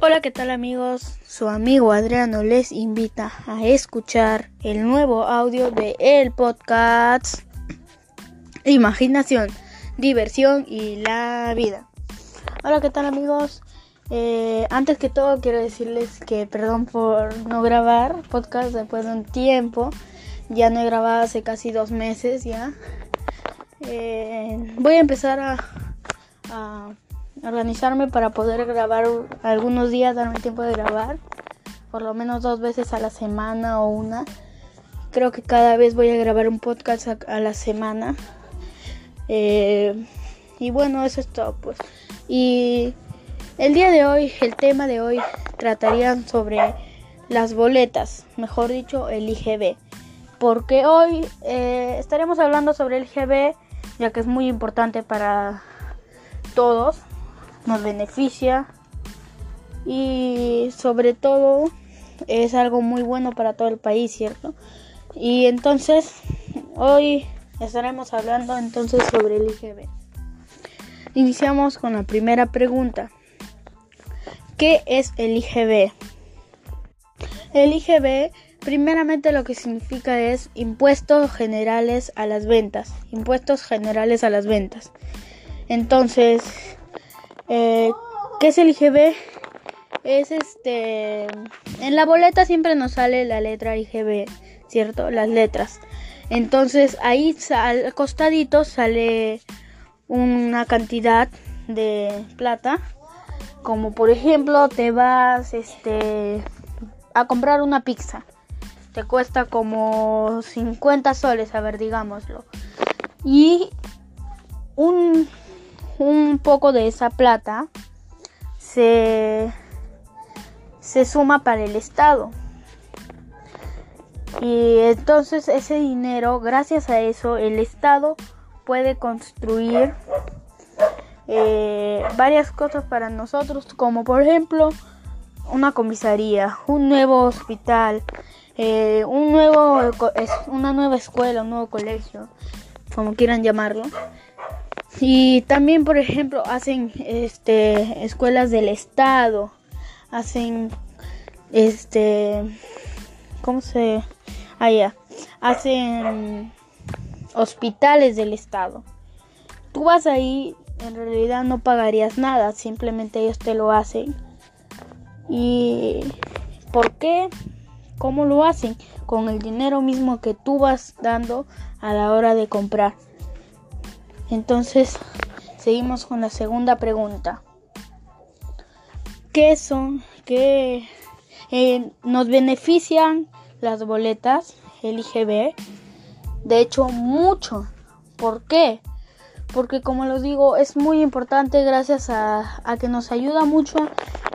Hola, ¿qué tal amigos? Su amigo Adriano les invita a escuchar el nuevo audio de el podcast Imaginación, diversión y la vida. Hola, ¿qué tal amigos? Eh, antes que todo quiero decirles que perdón por no grabar podcast después de un tiempo. Ya no he grabado hace casi dos meses ya. Eh, voy a empezar a, a organizarme para poder grabar algunos días, darme tiempo de grabar, por lo menos dos veces a la semana o una. Creo que cada vez voy a grabar un podcast a, la semana. Eh, y bueno, eso es todo, pues. Y el día de hoy, el tema de hoy, tratarían sobre las boletas, mejor dicho, el IGB. Porque hoy eh, estaremos hablando sobre el IGB, ya que es muy importante para todos nos beneficia y sobre todo es algo muy bueno para todo el país, ¿cierto? Y entonces hoy estaremos hablando entonces sobre el IGB. Iniciamos con la primera pregunta. ¿Qué es el IGB? El IGB primeramente lo que significa es impuestos generales a las ventas. Impuestos generales a las ventas. Entonces, eh, ¿Qué es el IGB? Es este. En la boleta siempre nos sale la letra IGB, ¿cierto? Las letras. Entonces ahí al costadito sale una cantidad de plata. Como por ejemplo te vas este a comprar una pizza. Te cuesta como 50 soles, a ver, digámoslo. Y un un poco de esa plata se, se suma para el Estado. Y entonces ese dinero, gracias a eso, el Estado puede construir eh, varias cosas para nosotros, como por ejemplo una comisaría, un nuevo hospital, eh, un nuevo, una nueva escuela, un nuevo colegio, como quieran llamarlo. Y también, por ejemplo, hacen este escuelas del estado, hacen este ¿cómo se allá? Ah, hacen hospitales del estado. Tú vas ahí, en realidad no pagarías nada, simplemente ellos te lo hacen. ¿Y por qué? ¿Cómo lo hacen? Con el dinero mismo que tú vas dando a la hora de comprar. Entonces, seguimos con la segunda pregunta. ¿Qué son? ¿Qué eh, nos benefician las boletas el IGB? De hecho, mucho. ¿Por qué? Porque como los digo, es muy importante gracias a, a que nos ayuda mucho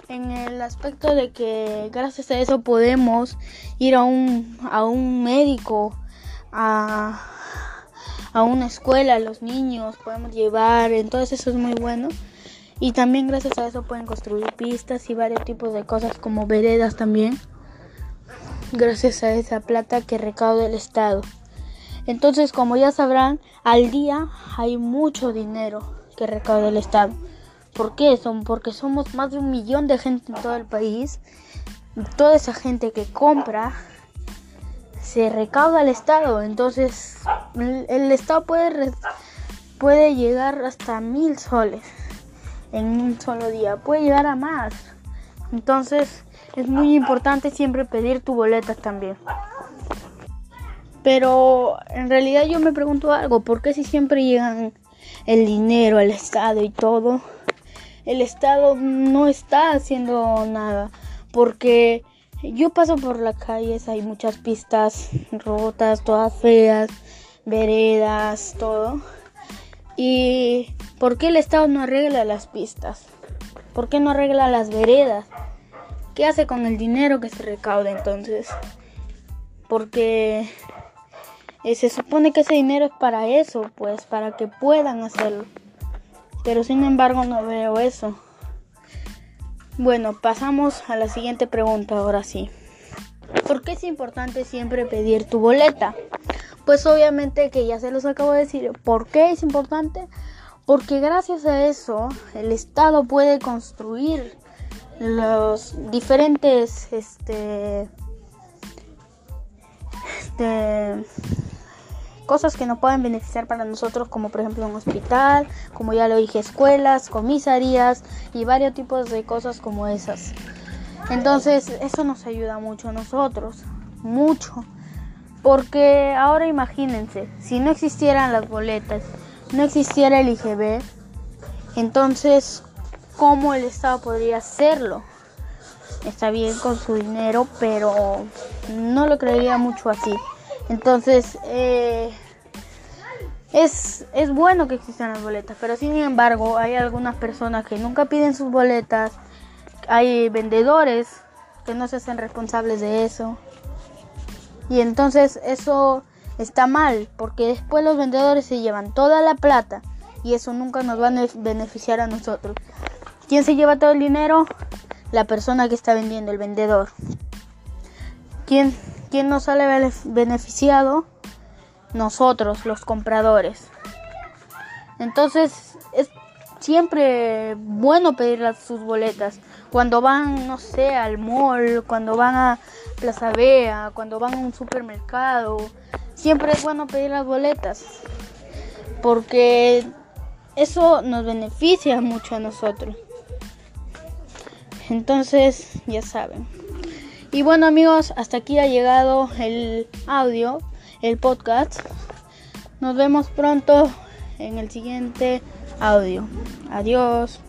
en el aspecto de que gracias a eso podemos ir a un, a un médico, a, a una escuela, los niños, podemos llevar, entonces eso es muy bueno. Y también gracias a eso pueden construir pistas y varios tipos de cosas como veredas también. Gracias a esa plata que recauda el Estado. Entonces, como ya sabrán, al día hay mucho dinero que recauda el Estado. ¿Por qué? Son porque somos más de un millón de gente en todo el país. Toda esa gente que compra se recauda al Estado. Entonces, el, Estado puede, puede llegar hasta mil soles en un solo día. Puede llegar a más. Entonces, es muy importante siempre pedir tu boleta también. Pero en realidad yo me pregunto algo, ¿por qué si siempre llegan el dinero al Estado y todo? El Estado no está haciendo nada, porque yo paso por las calles, hay muchas pistas rotas, todas feas, veredas, todo. ¿Y por qué el Estado no arregla las pistas? ¿Por qué no arregla las veredas? ¿Qué hace con el dinero que se recauda entonces? Porque se supone que ese dinero es para eso, pues, para que puedan hacerlo. Pero sin embargo no veo eso. Bueno, pasamos a la siguiente pregunta ahora sí. ¿Por qué es importante siempre pedir tu boleta? Pues obviamente que ya se los acabo de decir. ¿Por qué es importante? Porque gracias a eso el Estado puede construir los diferentes este, este cosas que nos pueden beneficiar para nosotros, como por ejemplo un hospital, como ya lo dije, escuelas, comisarías y varios tipos de cosas como esas. Entonces, eso nos ayuda mucho a nosotros, mucho. Porque ahora imagínense, si no existieran las boletas, no existiera el IGB, entonces, ¿cómo el Estado podría hacerlo? Está bien con su dinero, pero no lo creería mucho así. Entonces, eh, es, es bueno que existan las boletas, pero sin embargo hay algunas personas que nunca piden sus boletas, hay vendedores que no se hacen responsables de eso. Y entonces eso está mal, porque después los vendedores se llevan toda la plata y eso nunca nos va a beneficiar a nosotros. ¿Quién se lleva todo el dinero? La persona que está vendiendo, el vendedor. ¿Quién, quién nos sale beneficiado? Nosotros, los compradores. Entonces es siempre bueno pedir sus boletas. Cuando van, no sé, al mall, cuando van a Plaza Vea, cuando van a un supermercado, siempre es bueno pedir las boletas. Porque eso nos beneficia mucho a nosotros. Entonces, ya saben. Y bueno amigos, hasta aquí ha llegado el audio, el podcast. Nos vemos pronto en el siguiente audio. Adiós.